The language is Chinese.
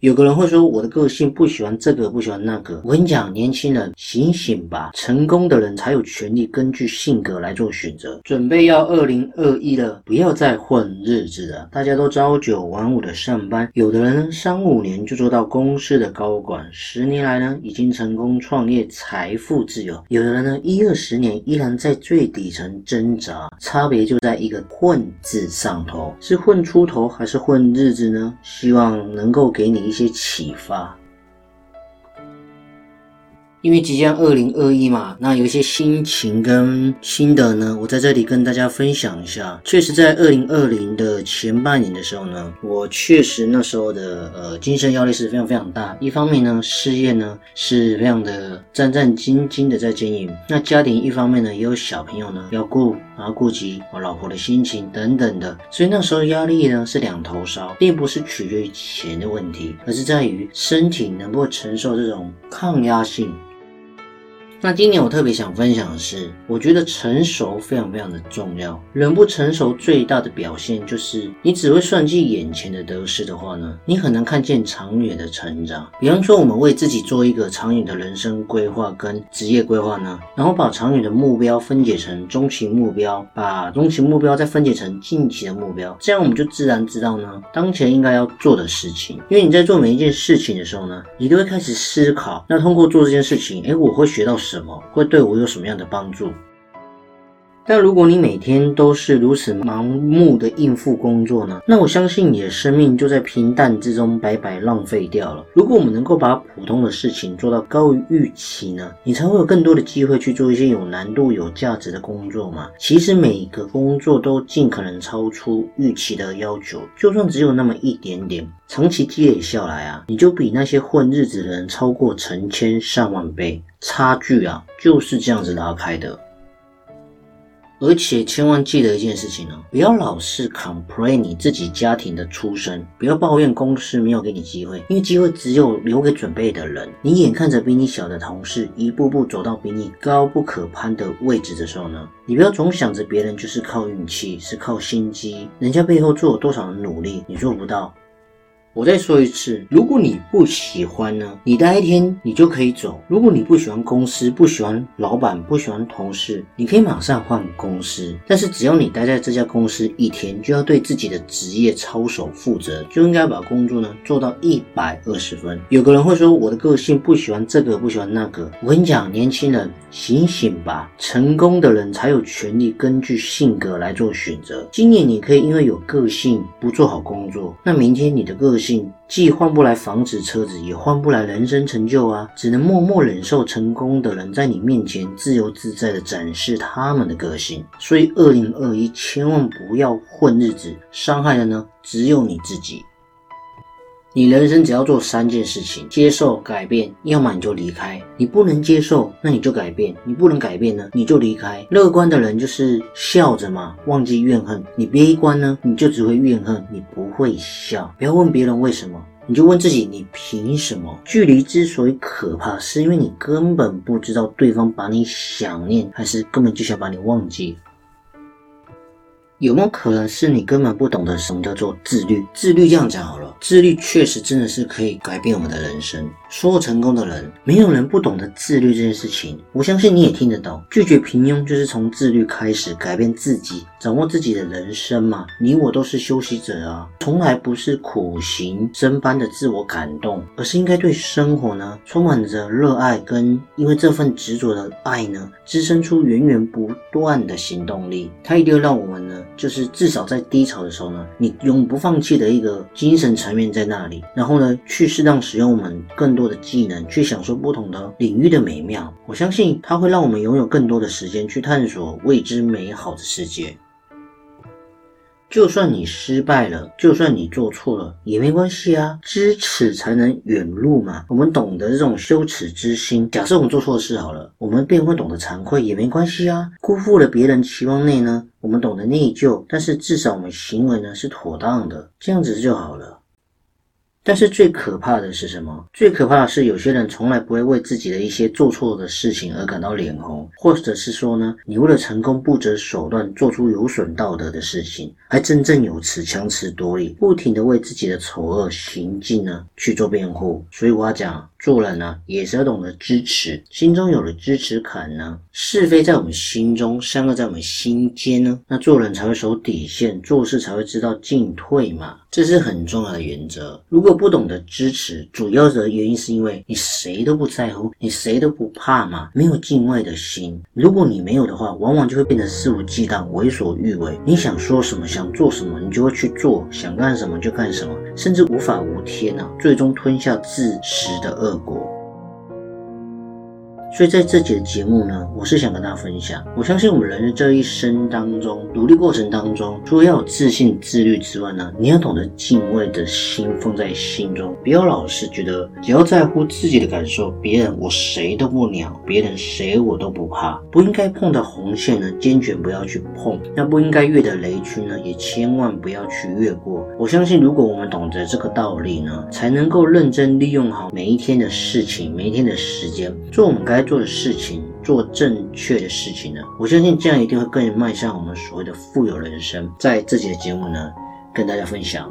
有个人会说，我的个性不喜欢这个，不喜欢那个。我跟你讲，年轻人醒醒吧！成功的人才有权利根据性格来做选择。准备要二零二一了，不要再混日子了。大家都朝九晚五的上班，有的人三五年就做到公司的高管，十年来呢已经成功创业，财富自由。有的人呢一二十年依然在最底层挣扎，差别就在一个“混”字上头，是混出头还是混日子呢？希望能够给你。一些启发。因为即将二零二一嘛，那有一些心情跟心得呢，我在这里跟大家分享一下。确实，在二零二零的前半年的时候呢，我确实那时候的呃精神压力是非常非常大。一方面呢，事业呢是非常的战战兢兢的在经营；那家庭一方面呢，也有小朋友呢要顾，然后顾及我老婆的心情等等的，所以那时候压力呢是两头烧，并不是取决于钱的问题，而是在于身体能不能承受这种抗压性。那今年我特别想分享的是，我觉得成熟非常非常的重要。人不成熟最大的表现就是，你只会算计眼前的得失的话呢，你很难看见长远的成长。比方说，我们为自己做一个长远的人生规划跟职业规划呢，然后把长远的目标分解成中期目标，把中期目标再分解成近期的目标，这样我们就自然知道呢，当前应该要做的事情。因为你在做每一件事情的时候呢，你都会开始思考，那通过做这件事情，哎，我会学到什？什么会对我有什么样的帮助？但如果你每天都是如此盲目的应付工作呢？那我相信你的生命就在平淡之中白白浪费掉了。如果我们能够把普通的事情做到高于预期呢？你才会有更多的机会去做一些有难度、有价值的工作嘛。其实每个工作都尽可能超出预期的要求，就算只有那么一点点，长期积累下来啊，你就比那些混日子的人超过成千上万倍。差距啊，就是这样子拉开的。而且千万记得一件事情哦，不要老是 complain 你自己家庭的出身，不要抱怨公司没有给你机会，因为机会只有留给准备的人。你眼看着比你小的同事一步步走到比你高不可攀的位置的时候呢，你不要总想着别人就是靠运气，是靠心机，人家背后做了多少的努力，你做不到。我再说一次，如果你不喜欢呢，你待一天你就可以走。如果你不喜欢公司，不喜欢老板，不喜欢同事，你可以马上换公司。但是只要你待在这家公司一天，就要对自己的职业操守负责，就应该把工作呢做到一百二十分。有个人会说，我的个性不喜欢这个，不喜欢那个。我跟你讲，年轻人醒醒吧！成功的人才有权利根据性格来做选择。今年你可以因为有个性不做好工作，那明天你的个性。既换不来房子车子，也换不来人生成就啊！只能默默忍受成功的人在你面前自由自在的展示他们的个性。所以，二零二一千万不要混日子，伤害的呢只有你自己。你人生只要做三件事情：接受、改变，要么你就离开。你不能接受，那你就改变；你不能改变呢，你就离开。乐观的人就是笑着嘛，忘记怨恨；你悲观呢，你就只会怨恨，你不会笑。不要问别人为什么，你就问自己：你凭什么？距离之所以可怕，是因为你根本不知道对方把你想念，还是根本就想把你忘记。有没有可能是你根本不懂得什么叫做自律？自律这样讲好了，自律确实真的是可以改变我们的人生。所有成功的人，没有人不懂得自律这件事情。我相信你也听得懂，拒绝平庸就是从自律开始，改变自己，掌握自己的人生嘛。你我都是修行者啊，从来不是苦行僧般的自我感动，而是应该对生活呢充满着热爱，跟因为这份执着的爱呢，滋生出源源不断的行动力。它一定会让我们呢，就是至少在低潮的时候呢，你永不放弃的一个精神层层面在那里，然后呢，去适当使用我们更。多的技能，去享受不同的领域的美妙。我相信它会让我们拥有更多的时间去探索未知美好的世界。就算你失败了，就算你做错了，也没关系啊，知耻才能远路嘛。我们懂得这种羞耻之心。假设我们做错事好了，我们便会懂得惭愧，也没关系啊。辜负了别人期望内呢，我们懂得内疚，但是至少我们行为呢是妥当的，这样子就好了。但是最可怕的是什么？最可怕的是有些人从来不会为自己的一些做错的事情而感到脸红，或者是说呢，你为了成功不择手段，做出有损道德的事情，还振振有词、强词夺理，不停的为自己的丑恶行径呢去做辩护。所以我要讲。做人呢，也是要懂得支持，心中有了支持坎呢，是非在我们心中，善恶在我们心间呢，那做人才会守底线，做事才会知道进退嘛，这是很重要的原则。如果不懂得支持，主要的原因是因为你谁都不在乎，你谁都不怕嘛，没有敬畏的心。如果你没有的话，往往就会变得肆无忌惮、为所欲为。你想说什么，想做什么，你就会去做，想干什么就干什么，甚至无法无天啊，最终吞下自食的。恶果。所以在这节的节目呢，我是想跟大家分享，我相信我们人的这一生当中，努力过程当中，除了要有自信、自律之外呢，你要懂得敬畏的心放在心中，不要老是觉得只要在乎自己的感受，别人我谁都不鸟，别人谁我都不怕。不应该碰的红线呢，坚决不要去碰；那不应该越的雷区呢，也千万不要去越过。我相信，如果我们懂得这个道理呢，才能够认真利用好每一天的事情，每一天的时间，做我们该。做的事情，做正确的事情呢？我相信这样一定会更迈向我们所谓的富有人生。在这节的节目呢，跟大家分享。